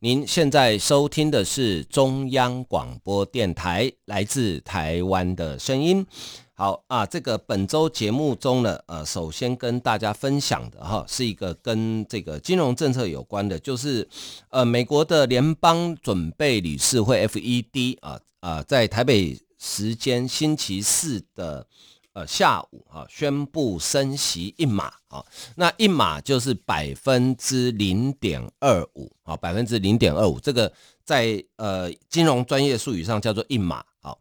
您现在收听的是中央广播电台来自台湾的声音。好啊，这个本周节目中呢，呃，首先跟大家分享的哈，是一个跟这个金融政策有关的，就是呃，美国的联邦准备理事会 FED 啊啊，在台北时间星期四的。呃，下午啊，宣布升息一码啊，那一码就是百分之零点二五啊，百分之零点二五，这个在呃金融专业术语上叫做一码。好，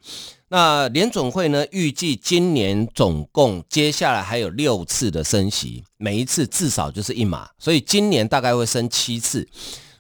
那联准会呢，预计今年总共接下来还有六次的升息，每一次至少就是一码，所以今年大概会升七次，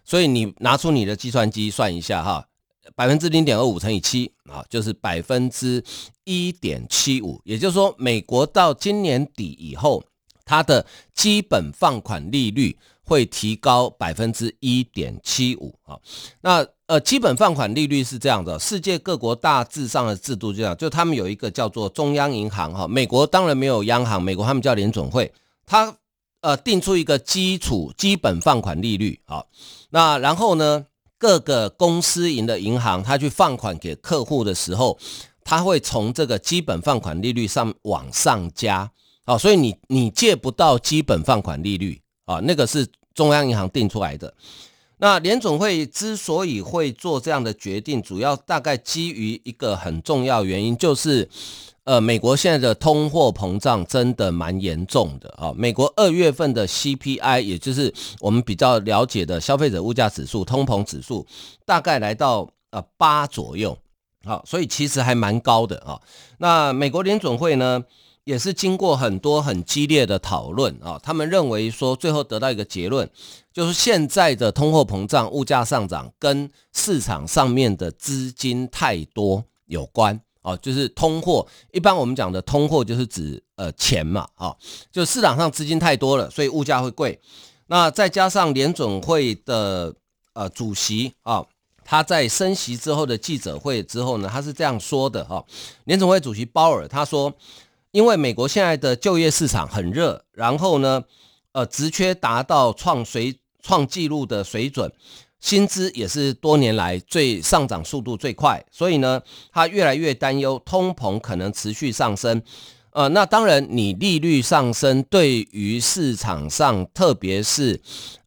所以你拿出你的计算机算一下哈。百分之零点二五乘以七啊，就是百分之一点七五。也就是说，美国到今年底以后，它的基本放款利率会提高百分之一点七五啊。那呃，基本放款利率是这样的，世界各国大致上的制度这样，就他们有一个叫做中央银行哈。美国当然没有央行，美国他们叫联准会，它呃定出一个基础基本放款利率啊。那然后呢？各个公司营的银行，他去放款给客户的时候，他会从这个基本放款利率上往上加，哦，所以你你借不到基本放款利率啊，那个是中央银行定出来的。那联总会之所以会做这样的决定，主要大概基于一个很重要原因，就是。呃，美国现在的通货膨胀真的蛮严重的啊！美国二月份的 CPI，也就是我们比较了解的消费者物价指数、通膨指数，大概来到呃八左右，好，所以其实还蛮高的啊。那美国联总会呢，也是经过很多很激烈的讨论啊，他们认为说，最后得到一个结论，就是现在的通货膨胀、物价上涨跟市场上面的资金太多有关。哦，就是通货，一般我们讲的通货就是指呃钱嘛，啊，就市场上资金太多了，所以物价会贵。那再加上联准会的呃主席啊，他在升息之后的记者会之后呢，他是这样说的哈，联准会主席鲍尔他说，因为美国现在的就业市场很热，然后呢，呃，职缺达到创水创纪录的水准。薪资也是多年来最上涨速度最快，所以呢，他越来越担忧通膨可能持续上升。呃，那当然，你利率上升对于市场上，特别是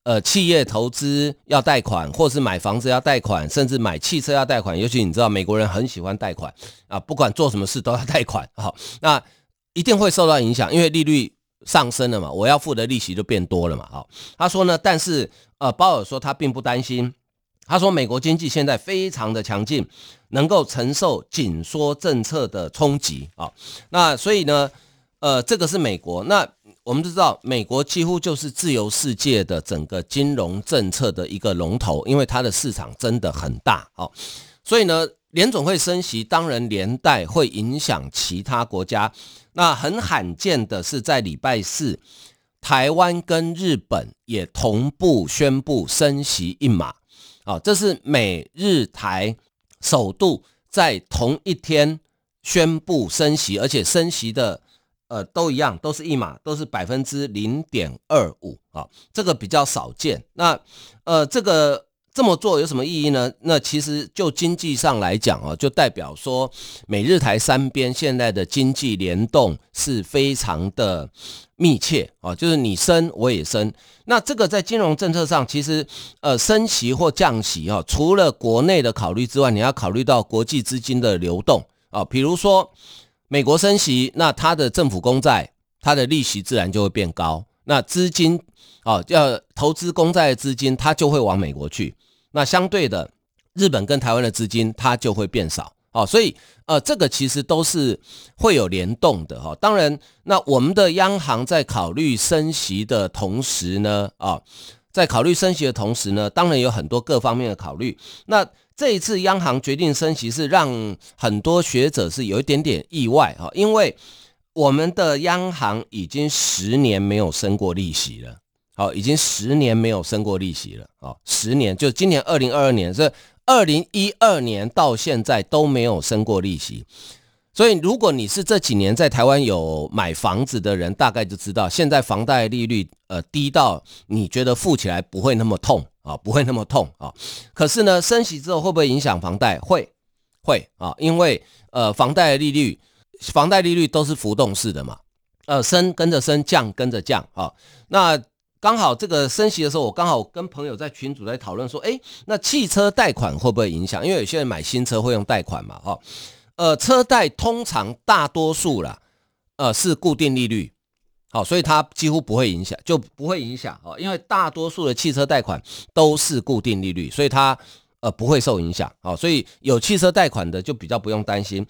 呃企业投资要贷款，或是买房子要贷款，甚至买汽车要贷款，尤其你知道美国人很喜欢贷款啊，不管做什么事都要 贷款。好，那一定会受到影响，因为利率上升了嘛，我要付的利息就变多了嘛。好，他说呢，但是。呃，鲍尔说他并不担心，他说美国经济现在非常的强劲，能够承受紧缩政策的冲击啊。那所以呢，呃，这个是美国。那我们都知道，美国几乎就是自由世界的整个金融政策的一个龙头，因为它的市场真的很大啊。所以呢，联总会升息，当然连带会影响其他国家。那很罕见的是在礼拜四。台湾跟日本也同步宣布升息一码，啊，这是美日台首度在同一天宣布升息，而且升息的呃都一样，都是一码，都是百分之零点二五啊，这个比较少见。那呃这个。这么做有什么意义呢？那其实就经济上来讲啊，就代表说美日台三边现在的经济联动是非常的密切啊，就是你升我也升。那这个在金融政策上，其实呃升息或降息啊，除了国内的考虑之外，你要考虑到国际资金的流动啊。比如说美国升息，那它的政府公债它的利息自然就会变高，那资金啊要投资公债的资金，它就会往美国去。那相对的，日本跟台湾的资金它就会变少，哦，所以呃，这个其实都是会有联动的哈。当然，那我们的央行在考虑升息的同时呢，啊，在考虑升息的同时呢，当然有很多各方面的考虑。那这一次央行决定升息，是让很多学者是有一点点意外啊，因为我们的央行已经十年没有升过利息了，好，已经十年没有升过利息了啊，十年就今年二零二二年是二零一二年到现在都没有升过利息。所以，如果你是这几年在台湾有买房子的人，大概就知道现在房贷利率呃低到你觉得付起来不会那么痛啊，不会那么痛啊。可是呢，升息之后会不会影响房贷？会，会啊，因为呃房贷利率，房贷利率都是浮动式的嘛，呃升跟着升，降跟着降啊。那刚好这个升息的时候，我刚好跟朋友在群组在讨论说，诶，那汽车贷款会不会影响？因为有些人买新车会用贷款嘛，哈。呃，车贷通常大多数啦，呃是固定利率，好，所以它几乎不会影响，就不会影响哦，因为大多数的汽车贷款都是固定利率，所以它呃不会受影响，好，所以有汽车贷款的就比较不用担心。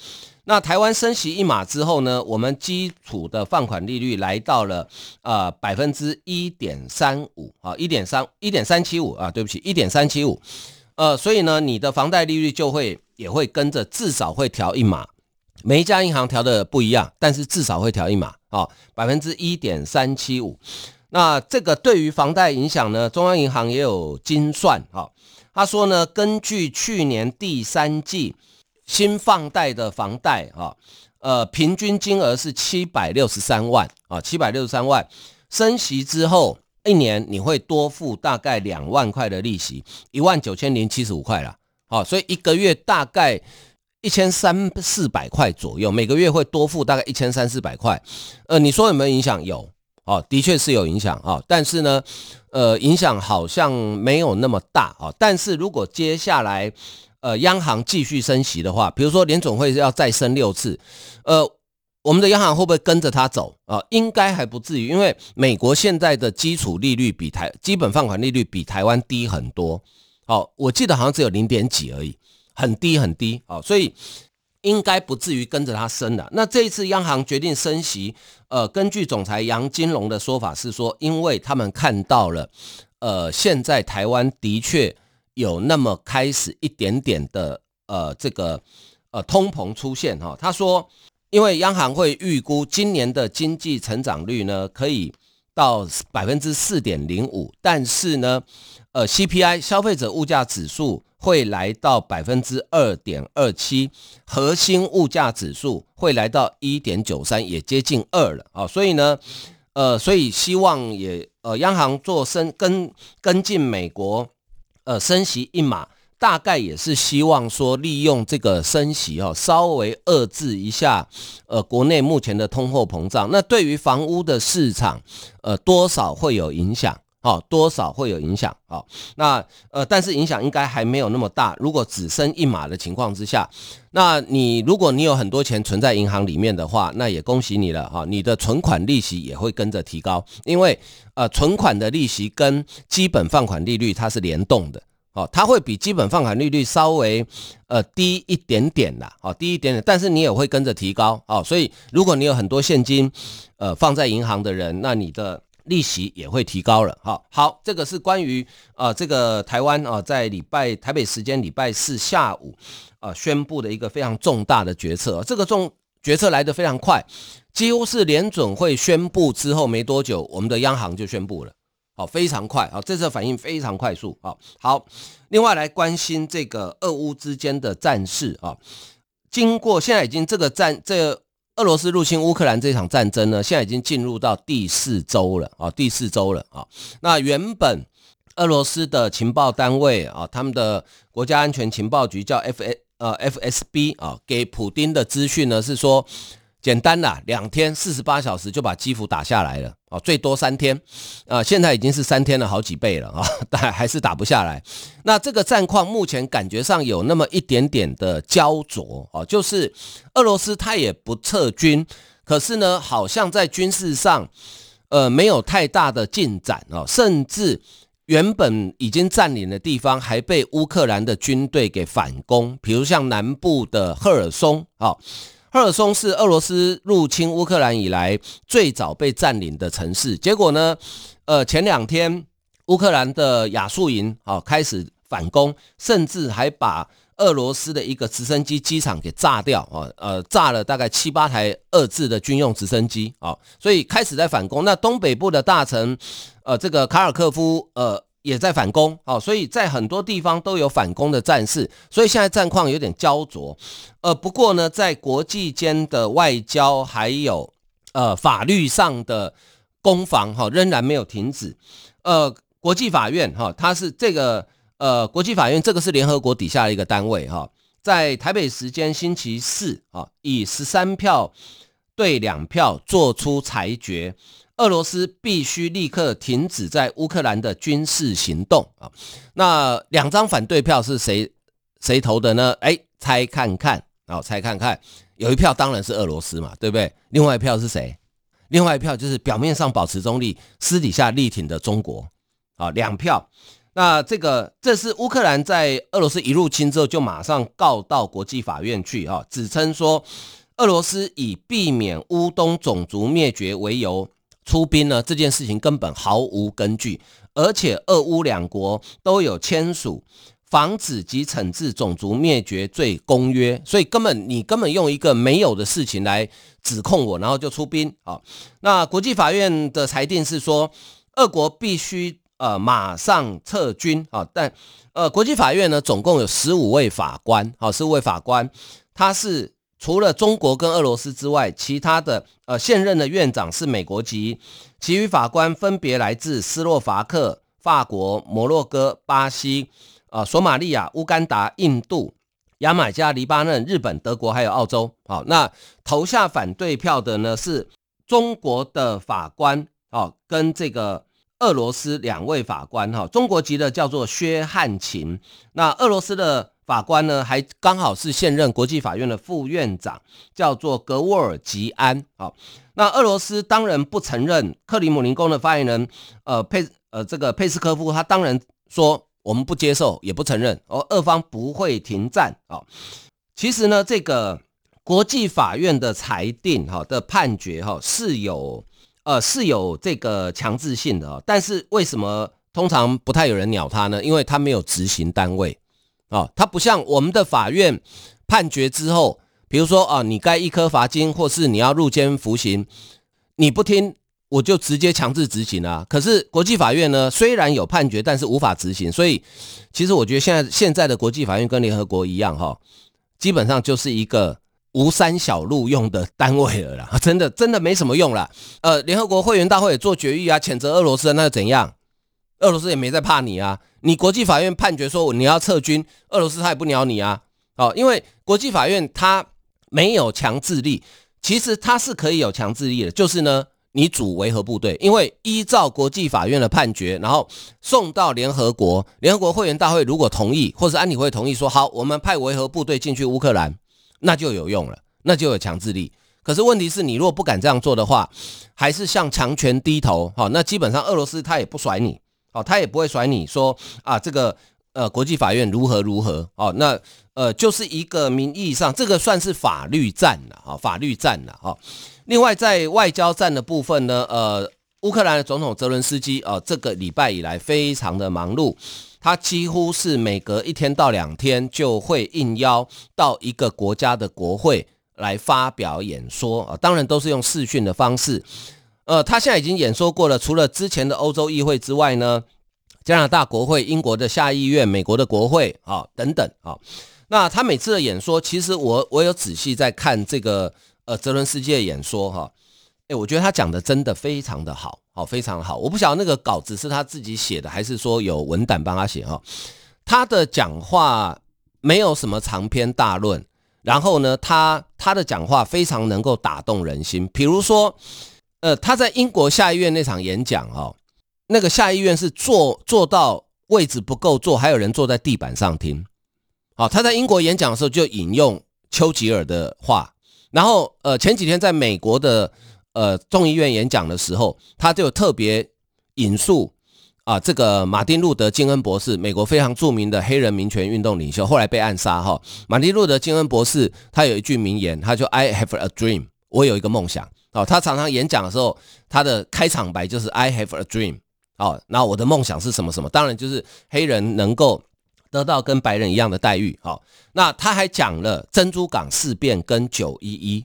那台湾升息一码之后呢，我们基础的放款利率来到了呃百分之一点三五啊，一点三一点三七五啊，对不起，一点三七五，呃，所以呢，你的房贷利率就会。也会跟着至少会调一码，每一家银行调的不一样，但是至少会调一码啊，百分之一点三七五。那这个对于房贷影响呢，中央银行也有精算啊。他说呢，根据去年第三季新放贷的房贷啊，呃，平均金额是七百六十三万啊，七百六十三万，升息之后一年你会多付大概两万块的利息，一万九千零七十五块了。好，所以一个月大概一千三四百块左右，每个月会多付大概一千三四百块。呃，你说有没有影响？有，哦，的确是有影响啊。但是呢，呃，影响好像没有那么大啊。但是如果接下来呃央行继续升息的话，比如说联总会要再升六次，呃，我们的央行会不会跟着它走啊？应该还不至于，因为美国现在的基础利率比台基本放款利率比台湾低很多。好，我记得好像只有零点几而已，很低很低。好，所以应该不至于跟着它升了。那这一次央行决定升息，呃，根据总裁杨金龙的说法是说，因为他们看到了，呃，现在台湾的确有那么开始一点点的呃这个呃通膨出现哈。他说，因为央行会预估今年的经济成长率呢可以到百分之四点零五，但是呢。呃，CPI 消费者物价指数会来到百分之二点二七，核心物价指数会来到一点九三，也接近二了啊。所以呢，呃，所以希望也呃，央行做升跟跟进美国呃升息一码，大概也是希望说利用这个升息哦，稍微遏制一下呃国内目前的通货膨胀。那对于房屋的市场，呃，多少会有影响。好，多少会有影响？好，那呃，但是影响应该还没有那么大。如果只升一码的情况之下，那你如果你有很多钱存在银行里面的话，那也恭喜你了哈，你的存款利息也会跟着提高，因为呃，存款的利息跟基本放款利率它是联动的，哦，它会比基本放款利率稍微呃低一点点啦，哦，低一点点，但是你也会跟着提高，哦，所以如果你有很多现金呃放在银行的人，那你的。利息也会提高了，好，好，这个是关于呃这个台湾啊在礼拜台北时间礼拜四下午啊宣布的一个非常重大的决策，这个重决策来得非常快，几乎是联准会宣布之后没多久，我们的央行就宣布了，好，非常快啊，这次反应非常快速啊，好，另外来关心这个俄乌之间的战事啊，经过现在已经这个战这个。俄罗斯入侵乌克兰这场战争呢，现在已经进入到第四周了啊，第四周了啊。那原本俄罗斯的情报单位啊，他们的国家安全情报局叫 F A 呃 F S B 啊，给普丁的资讯呢是说。简单的，两天四十八小时就把基辅打下来了啊，最多三天，啊，现在已经是三天了好几倍了啊，但还是打不下来。那这个战况目前感觉上有那么一点点的焦灼啊，就是俄罗斯他也不撤军，可是呢，好像在军事上，呃，没有太大的进展啊，甚至原本已经占领的地方还被乌克兰的军队给反攻，比如像南部的赫尔松啊。赫尔松是俄罗斯入侵乌克兰以来最早被占领的城市。结果呢，呃，前两天乌克兰的亚速营啊开始反攻，甚至还把俄罗斯的一个直升机机场给炸掉啊，呃，炸了大概七八台俄制的军用直升机啊，所以开始在反攻。那东北部的大城，呃，这个卡尔科夫，呃，也在反攻啊，所以在很多地方都有反攻的战事。所以现在战况有点焦灼。呃，不过呢，在国际间的外交还有呃法律上的攻防哈，仍然没有停止。呃，国际法院哈，它是这个。呃，国际法院这个是联合国底下的一个单位哈，在台北时间星期四啊，以十三票对两票做出裁决，俄罗斯必须立刻停止在乌克兰的军事行动啊。那两张反对票是谁谁投的呢？哎，猜看看啊，猜看看，有一票当然是俄罗斯嘛，对不对？另外一票是谁？另外一票就是表面上保持中立，私底下力挺的中国啊，两票。那这个这是乌克兰在俄罗斯一入侵之后就马上告到国际法院去啊，指称说俄罗斯以避免乌东种族灭绝为由出兵呢，这件事情根本毫无根据，而且俄乌两国都有签署防止及惩治种族灭绝罪公约，所以根本你根本用一个没有的事情来指控我，然后就出兵啊。那国际法院的裁定是说，俄国必须。呃，马上撤军啊！但呃，国际法院呢，总共有十五位法官，好，十五位法官，他是除了中国跟俄罗斯之外，其他的呃现任的院长是美国籍，其余法官分别来自斯洛伐克、法国、摩洛哥、巴西、啊、索马利亚、乌干达、印度、牙买加、黎巴嫩、日本、德国还有澳洲。好，那投下反对票的呢是中国的法官，哦，跟这个。俄罗斯两位法官哈，中国籍的叫做薛汉琴，那俄罗斯的法官呢，还刚好是现任国际法院的副院长，叫做格沃尔吉安。好，那俄罗斯当然不承认，克里姆林宫的发言人呃佩呃这个佩斯科夫，他当然说我们不接受，也不承认，而俄方不会停战啊。其实呢，这个国际法院的裁定哈的判决哈是有。呃，是有这个强制性的哦，但是为什么通常不太有人鸟他呢？因为他没有执行单位哦，他不像我们的法院判决之后，比如说啊，你该一颗罚金，或是你要入监服刑，你不听，我就直接强制执行啊。可是国际法院呢，虽然有判决，但是无法执行，所以其实我觉得现在现在的国际法院跟联合国一样哈，基本上就是一个。吴三小路用的单位了啦，真的真的没什么用了。呃，联合国会员大会也做决议啊，谴责俄罗斯，那又怎样？俄罗斯也没在怕你啊。你国际法院判决说你要撤军，俄罗斯他也不鸟你啊。哦，因为国际法院他没有强制力，其实他是可以有强制力的，就是呢，你组维和部队，因为依照国际法院的判决，然后送到联合国，联合国会员大会如果同意，或是安理会同意说好，我们派维和部队进去乌克兰。那就有用了，那就有强制力。可是问题是你如果不敢这样做的话，还是向强权低头，好，那基本上俄罗斯他也不甩你，好，他也不会甩你说啊，这个呃国际法院如何如何，哦，那呃就是一个名义上，这个算是法律战了，啊，法律战了，哈。另外在外交战的部分呢，呃，乌克兰的总统泽伦斯基啊，这个礼拜以来非常的忙碌。他几乎是每隔一天到两天就会应邀到一个国家的国会来发表演说啊，当然都是用视讯的方式。呃，他现在已经演说过了，除了之前的欧洲议会之外呢，加拿大国会、英国的下议院、美国的国会啊等等啊。那他每次的演说，其实我我有仔细在看这个呃泽伦斯基的演说哈。哎，我觉得他讲的真的非常的好，好，非常好。我不晓得那个稿子是他自己写的，还是说有文胆帮他写哈。他的讲话没有什么长篇大论，然后呢，他他的讲话非常能够打动人心。比如说，呃，他在英国下议院那场演讲哦，那个下议院是坐坐到位置不够坐，还有人坐在地板上听。好，他在英国演讲的时候就引用丘吉尔的话，然后呃，前几天在美国的。呃，众议院演讲的时候，他就特别引述啊，这个马丁路德金恩博士，美国非常著名的黑人民权运动领袖，后来被暗杀哈。马丁路德金恩博士他有一句名言，他就 I have a dream，我有一个梦想。哦，他常常演讲的时候，他的开场白就是 I have a dream。哦，那我的梦想是什么什么？当然就是黑人能够得到跟白人一样的待遇。好，那他还讲了珍珠港事变跟九一一。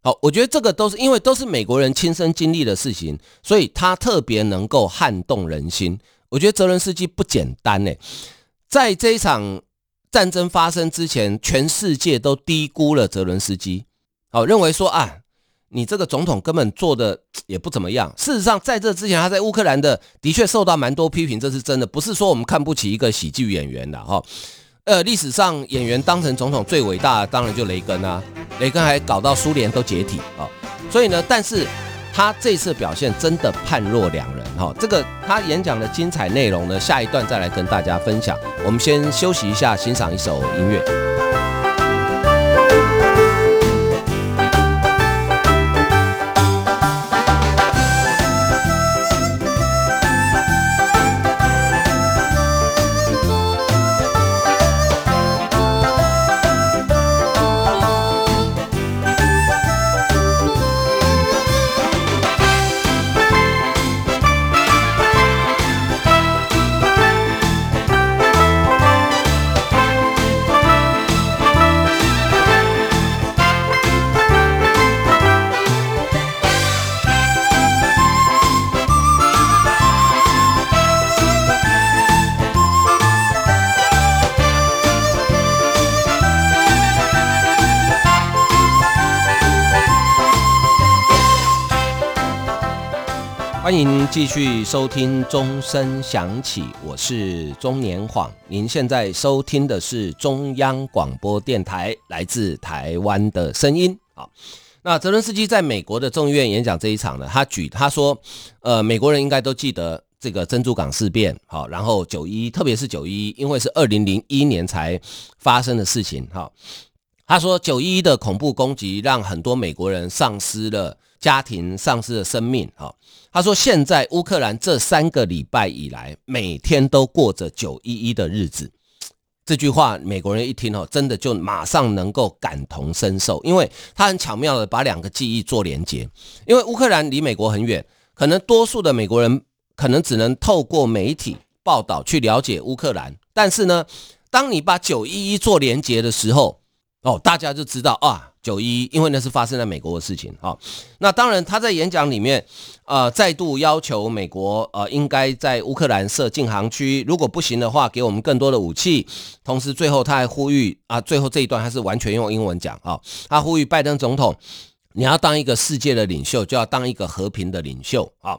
好，我觉得这个都是因为都是美国人亲身经历的事情，所以他特别能够撼动人心。我觉得泽伦斯基不简单呢，在这一场战争发生之前，全世界都低估了泽伦斯基，好，认为说啊，你这个总统根本做的也不怎么样。事实上，在这之前，他在乌克兰的的确受到蛮多批评，这是真的，不是说我们看不起一个喜剧演员的哈。呃，历史上演员当成总统最伟大的，当然就雷根啊。雷根还搞到苏联都解体啊，所以呢，但是他这次表现真的判若两人哈。这个他演讲的精彩内容呢，下一段再来跟大家分享。我们先休息一下，欣赏一首音乐。续收听钟声响起，我是钟年晃。您现在收听的是中央广播电台来自台湾的声音。好，那泽伦斯基在美国的众议院演讲这一场呢，他举他说，呃，美国人应该都记得这个珍珠港事变，好，然后九一，特别是九一，因为是二零零一年才发生的事情，哈。他说九一的恐怖攻击让很多美国人丧失了家庭，丧失了生命，哈。他说：“现在乌克兰这三个礼拜以来，每天都过着九一一的日子。”这句话，美国人一听哦，真的就马上能够感同身受，因为他很巧妙的把两个记忆做连接。因为乌克兰离美国很远，可能多数的美国人可能只能透过媒体报道去了解乌克兰，但是呢，当你把九一一做连接的时候，哦，大家就知道啊。九一，因为那是发生在美国的事情啊。那当然，他在演讲里面，呃，再度要求美国，呃，应该在乌克兰设禁航区，如果不行的话，给我们更多的武器。同时，最后他还呼吁啊，最后这一段还是完全用英文讲啊，他呼吁拜登总统，你要当一个世界的领袖，就要当一个和平的领袖啊。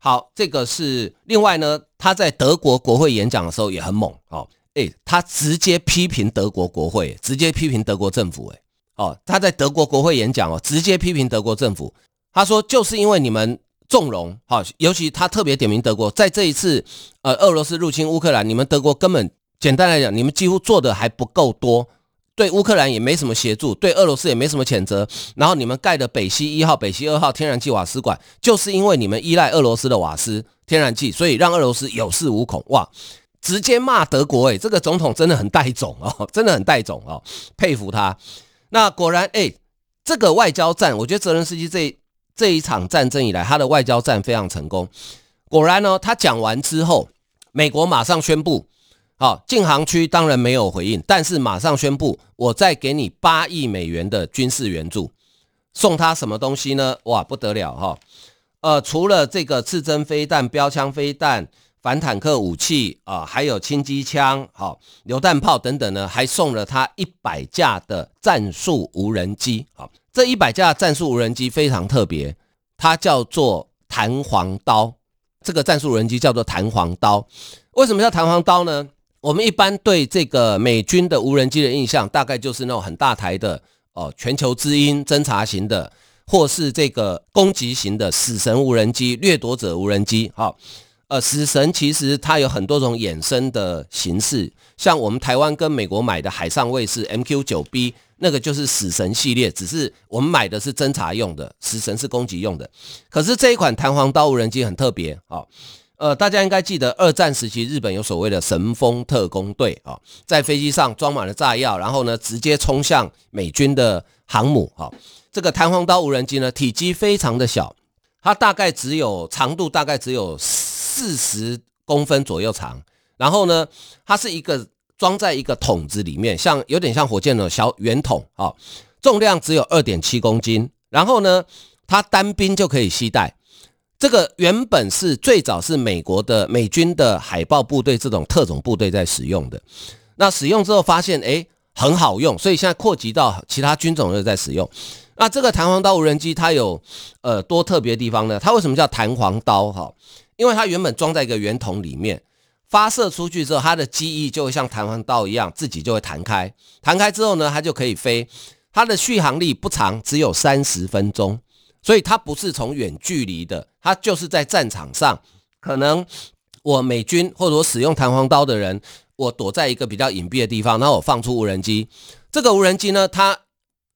好，这个是另外呢，他在德国国会演讲的时候也很猛哦，诶，他直接批评德国国会，直接批评德国政府，诶。哦，他在德国国会演讲哦，直接批评德国政府。他说，就是因为你们纵容，好，尤其他特别点名德国，在这一次呃俄罗斯入侵乌克兰，你们德国根本简单来讲，你们几乎做的还不够多，对乌克兰也没什么协助，对俄罗斯也没什么谴责。然后你们盖的北溪一号、北溪二号天然气瓦斯管，就是因为你们依赖俄罗斯的瓦斯天然气，所以让俄罗斯有恃无恐。哇，直接骂德国，诶，这个总统真的很带种哦，真的很带种哦，佩服他。那果然，哎，这个外交战，我觉得泽连斯基这这一场战争以来，他的外交战非常成功。果然呢，他讲完之后，美国马上宣布，好，禁航区当然没有回应，但是马上宣布，我再给你八亿美元的军事援助，送他什么东西呢？哇，不得了哈！呃，除了这个刺针飞弹、标枪飞弹。反坦克武器啊，还有轻机枪、好榴弹炮等等呢，还送了他一百架的战术无人机。好，这一百架战术无人机非常特别，它叫做弹簧刀。这个战术无人机叫做弹簧刀。为什么叫弹簧刀呢？我们一般对这个美军的无人机的印象，大概就是那种很大台的哦，全球之鹰侦察型的，或是这个攻击型的死神无人机、掠夺者无人机。好。呃，死神其实它有很多种衍生的形式，像我们台湾跟美国买的海上卫士 MQ-9B，那个就是死神系列，只是我们买的是侦察用的，死神是攻击用的。可是这一款弹簧刀无人机很特别啊，呃，大家应该记得二战时期日本有所谓的神风特攻队啊，在飞机上装满了炸药，然后呢直接冲向美军的航母啊。这个弹簧刀无人机呢体积非常的小，它大概只有长度大概只有。四十公分左右长，然后呢，它是一个装在一个桶子里面，像有点像火箭的小圆筒啊，重量只有二点七公斤，然后呢，它单兵就可以携带。这个原本是最早是美国的美军的海豹部队这种特种部队在使用的，那使用之后发现诶很好用，所以现在扩及到其他军种都在使用。那这个弹簧刀无人机它有呃多特别的地方呢？它为什么叫弹簧刀？哈，因为它原本装在一个圆筒里面，发射出去之后，它的机翼就会像弹簧刀一样，自己就会弹开。弹开之后呢，它就可以飞。它的续航力不长，只有三十分钟。所以它不是从远距离的，它就是在战场上，可能我美军或者我使用弹簧刀的人，我躲在一个比较隐蔽的地方，然后我放出无人机。这个无人机呢，它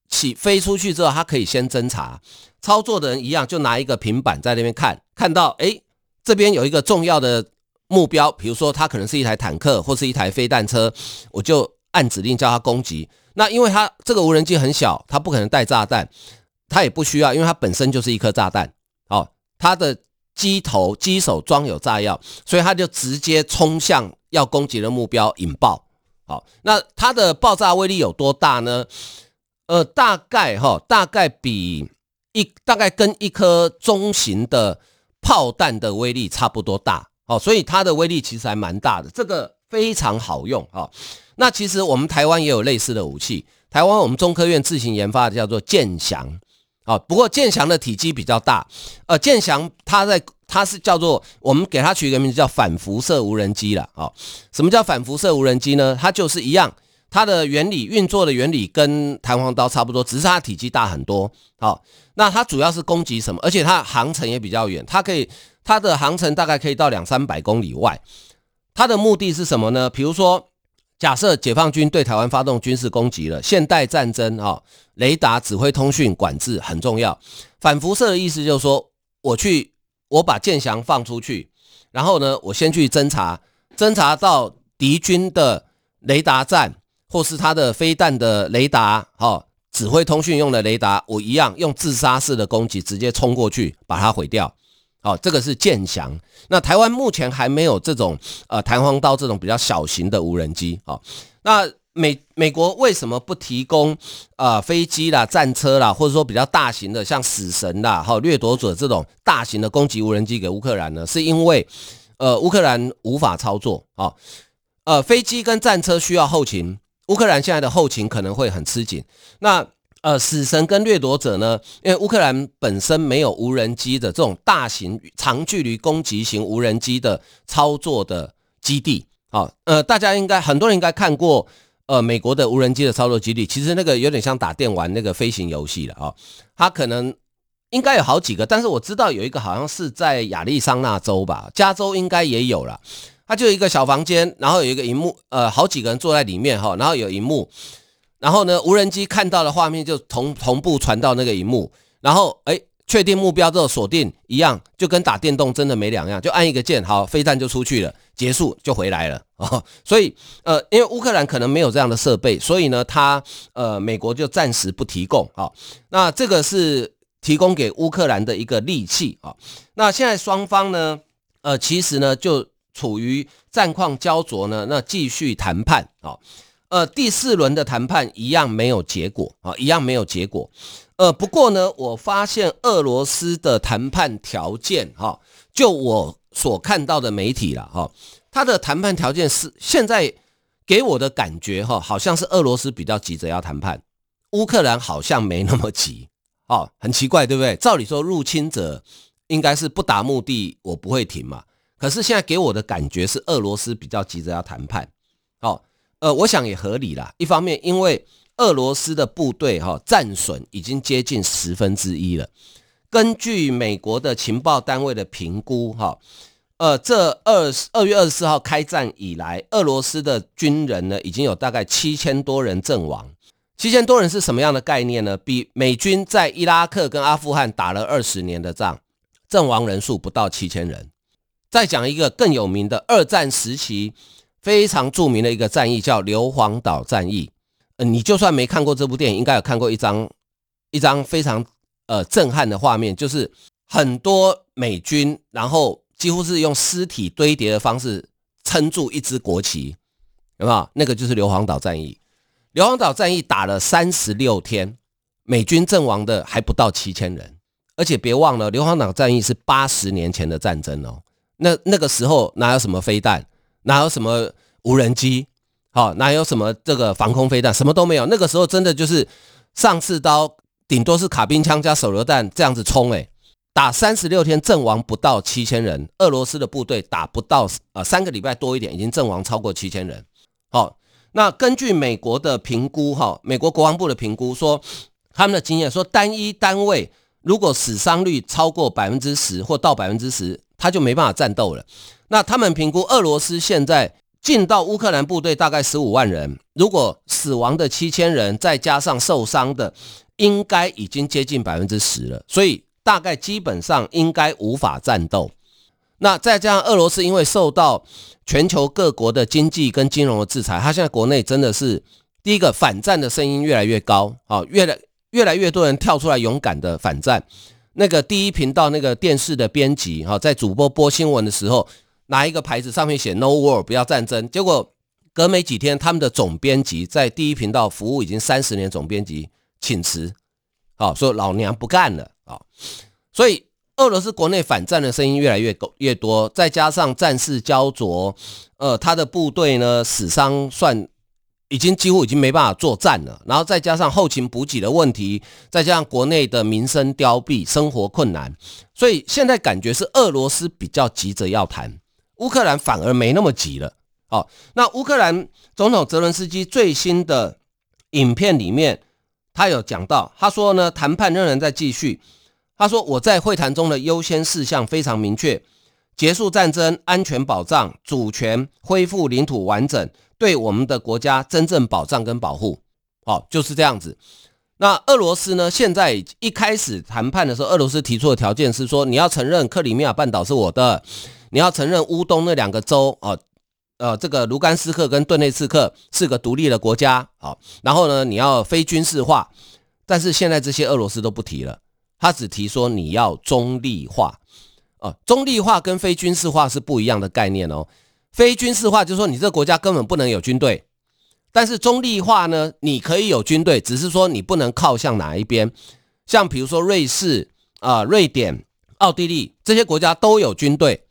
起飞出去之后，它可以先侦查，操作的人一样，就拿一个平板在那边看，看到诶，这边有一个重要的目标，比如说它可能是一台坦克或是一台飞弹车，我就按指令叫它攻击。那因为它这个无人机很小，它不可能带炸弹。它也不需要，因为它本身就是一颗炸弹。哦，它的机头、机手装有炸药，所以它就直接冲向要攻击的目标引爆。好，那它的爆炸威力有多大呢？呃，大概哈，大概比一大概跟一颗中型的炮弹的威力差不多大。哦，所以它的威力其实还蛮大的，这个非常好用。哦，那其实我们台湾也有类似的武器，台湾我们中科院自行研发的叫做剑翔。好，不过剑翔的体积比较大，呃，剑翔它在它是叫做我们给它取一个名字叫反辐射无人机了。哦，什么叫反辐射无人机呢？它就是一样，它的原理运作的原理跟弹簧刀差不多，只是它体积大很多。好，那它主要是攻击什么？而且它航程也比较远，它可以它的航程大概可以到两三百公里外。它的目的是什么呢？比如说。假设解放军对台湾发动军事攻击了，现代战争啊，雷达指挥、通讯管制很重要。反辐射的意思就是说，我去，我把剑翔放出去，然后呢，我先去侦查，侦查到敌军的雷达站或是他的飞弹的雷达，哈，指挥通讯用的雷达，我一样用自杀式的攻击，直接冲过去把它毁掉。好，这个是剑翔。那台湾目前还没有这种呃弹簧刀这种比较小型的无人机。好，那美美国为什么不提供呃飞机啦、战车啦，或者说比较大型的像死神啦、哈掠夺者这种大型的攻击无人机给乌克兰呢？是因为呃乌克兰无法操作啊。呃，飞机跟战车需要后勤，乌克兰现在的后勤可能会很吃紧。那呃，死神跟掠夺者呢？因为乌克兰本身没有无人机的这种大型长距离攻击型无人机的操作的基地。好，呃，大家应该很多人应该看过，呃，美国的无人机的操作基地，其实那个有点像打电玩那个飞行游戏了啊。它可能应该有好几个，但是我知道有一个好像是在亚利桑那州吧，加州应该也有了。它就一个小房间，然后有一个荧幕，呃，好几个人坐在里面哈，然后有荧幕。然后呢，无人机看到的画面就同同步传到那个荧幕，然后哎，确定目标之后锁定一样，就跟打电动真的没两样，就按一个键，好，飞弹就出去了，结束就回来了哦。所以呃，因为乌克兰可能没有这样的设备，所以呢，他呃，美国就暂时不提供啊。那这个是提供给乌克兰的一个利器啊。那现在双方呢，呃，其实呢就处于战况焦灼呢，那继续谈判啊。呃，第四轮的谈判一样没有结果啊，一样没有结果。呃，不过呢，我发现俄罗斯的谈判条件哈，就我所看到的媒体了哈，他的谈判条件是现在给我的感觉哈，好像是俄罗斯比较急着要谈判，乌克兰好像没那么急，哦，很奇怪，对不对？照理说，入侵者应该是不达目的我不会停嘛，可是现在给我的感觉是俄罗斯比较急着要谈判，哦。呃，我想也合理啦。一方面，因为俄罗斯的部队哈战损已经接近十分之一了。根据美国的情报单位的评估哈，呃，这二二月二十四号开战以来，俄罗斯的军人呢已经有大概七千多人阵亡。七千多人是什么样的概念呢？比美军在伊拉克跟阿富汗打了二十年的仗，阵亡人数不到七千人。再讲一个更有名的二战时期。非常著名的一个战役叫硫磺岛战役，呃，你就算没看过这部电影，应该有看过一张一张非常呃震撼的画面，就是很多美军然后几乎是用尸体堆叠的方式撑住一支国旗，有没有？那个就是硫磺岛战役。硫磺岛战役打了三十六天，美军阵亡的还不到七千人。而且别忘了，硫磺岛战役是八十年前的战争哦。那那个时候哪有什么飞弹，哪有什么无人机，好，哪有什么这个防空飞弹，什么都没有。那个时候真的就是上刺刀，顶多是卡宾枪加手榴弹这样子冲，诶，打三十六天阵亡不到七千人，俄罗斯的部队打不到呃三个礼拜多一点，已经阵亡超过七千人。好，那根据美国的评估，哈，美国国防部的评估说，他们的经验说，单一单位如果死伤率超过百分之十或到百分之十，他就没办法战斗了。那他们评估，俄罗斯现在进到乌克兰部队大概十五万人，如果死亡的七千人再加上受伤的，应该已经接近百分之十了。所以大概基本上应该无法战斗。那再加上俄罗斯因为受到全球各国的经济跟金融的制裁，他现在国内真的是第一个反战的声音越来越高啊，越来。越来越多人跳出来勇敢的反战。那个第一频道那个电视的编辑哈，在主播播新闻的时候，拿一个牌子上面写 “No War”，不要战争。结果隔没几天，他们的总编辑在第一频道服务已经三十年，总编辑请辞，好说老娘不干了啊。所以俄罗斯国内反战的声音越来越越多，再加上战事焦灼，呃，他的部队呢死伤算。已经几乎已经没办法作战了，然后再加上后勤补给的问题，再加上国内的民生凋敝，生活困难，所以现在感觉是俄罗斯比较急着要谈，乌克兰反而没那么急了。好，那乌克兰总统泽伦斯基最新的影片里面，他有讲到，他说呢，谈判仍然在继续。他说我在会谈中的优先事项非常明确：结束战争、安全保障、主权、恢复领土完整。对我们的国家真正保障跟保护，好，就是这样子。那俄罗斯呢？现在一开始谈判的时候，俄罗斯提出的条件是说，你要承认克里米亚半岛是我的，你要承认乌东那两个州，啊，呃，这个卢甘斯克跟顿内茨克是个独立的国家，好，然后呢，你要非军事化。但是现在这些俄罗斯都不提了，他只提说你要中立化，啊，中立化跟非军事化是不一样的概念哦。非军事化就是说，你这个国家根本不能有军队，但是中立化呢，你可以有军队，只是说你不能靠向哪一边。像比如说瑞士啊、瑞典、奥地利这些国家都有军队，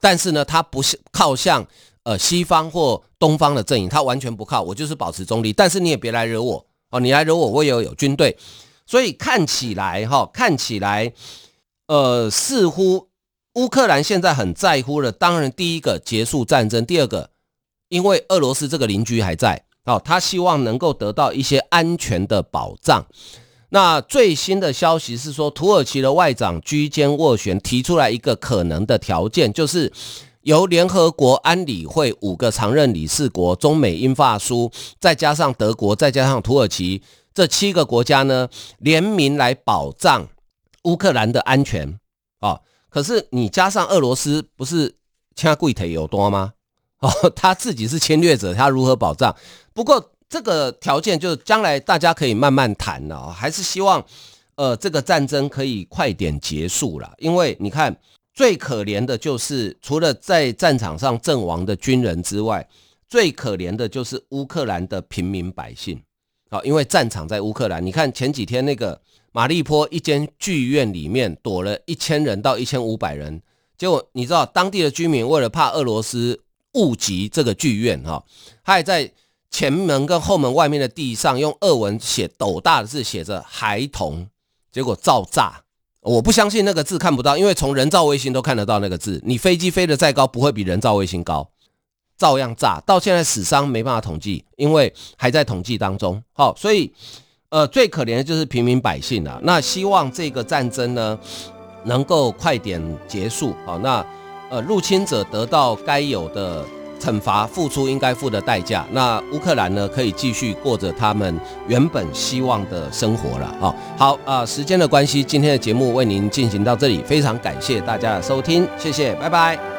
但是呢，它不是靠向呃西方或东方的阵营，它完全不靠，我就是保持中立。但是你也别来惹我哦，你来惹我，我也有有军队。所以看起来哈、看起来呃似乎。乌克兰现在很在乎的，当然第一个结束战争，第二个，因为俄罗斯这个邻居还在，哦，他希望能够得到一些安全的保障。那最新的消息是说，土耳其的外长居间斡旋提出来一个可能的条件，就是由联合国安理会五个常任理事国，中美英法苏，再加上德国，再加上土耳其这七个国家呢，联名来保障乌克兰的安全，啊。可是你加上俄罗斯，不是掐贵腿有多吗？哦，他自己是侵略者，他如何保障？不过这个条件就是将来大家可以慢慢谈了，还是希望呃这个战争可以快点结束了。因为你看，最可怜的就是除了在战场上阵亡的军人之外，最可怜的就是乌克兰的平民百姓。好，因为战场在乌克兰，你看前几天那个。马利坡一间剧院里面躲了一千人到一千五百人，结果你知道当地的居民为了怕俄罗斯误击这个剧院哈，他还在前门跟后门外面的地上用俄文写斗大的字写着“孩童”，结果照炸。我不相信那个字看不到，因为从人造卫星都看得到那个字。你飞机飞得再高，不会比人造卫星高，照样炸。到现在死伤没办法统计，因为还在统计当中。好，所以。呃，最可怜的就是平民百姓啊。那希望这个战争呢，能够快点结束。好，那呃，入侵者得到该有的惩罚，付出应该付的代价。那乌克兰呢，可以继续过着他们原本希望的生活了。哦，好啊，呃，时间的关系，今天的节目为您进行到这里，非常感谢大家的收听，谢谢，拜拜。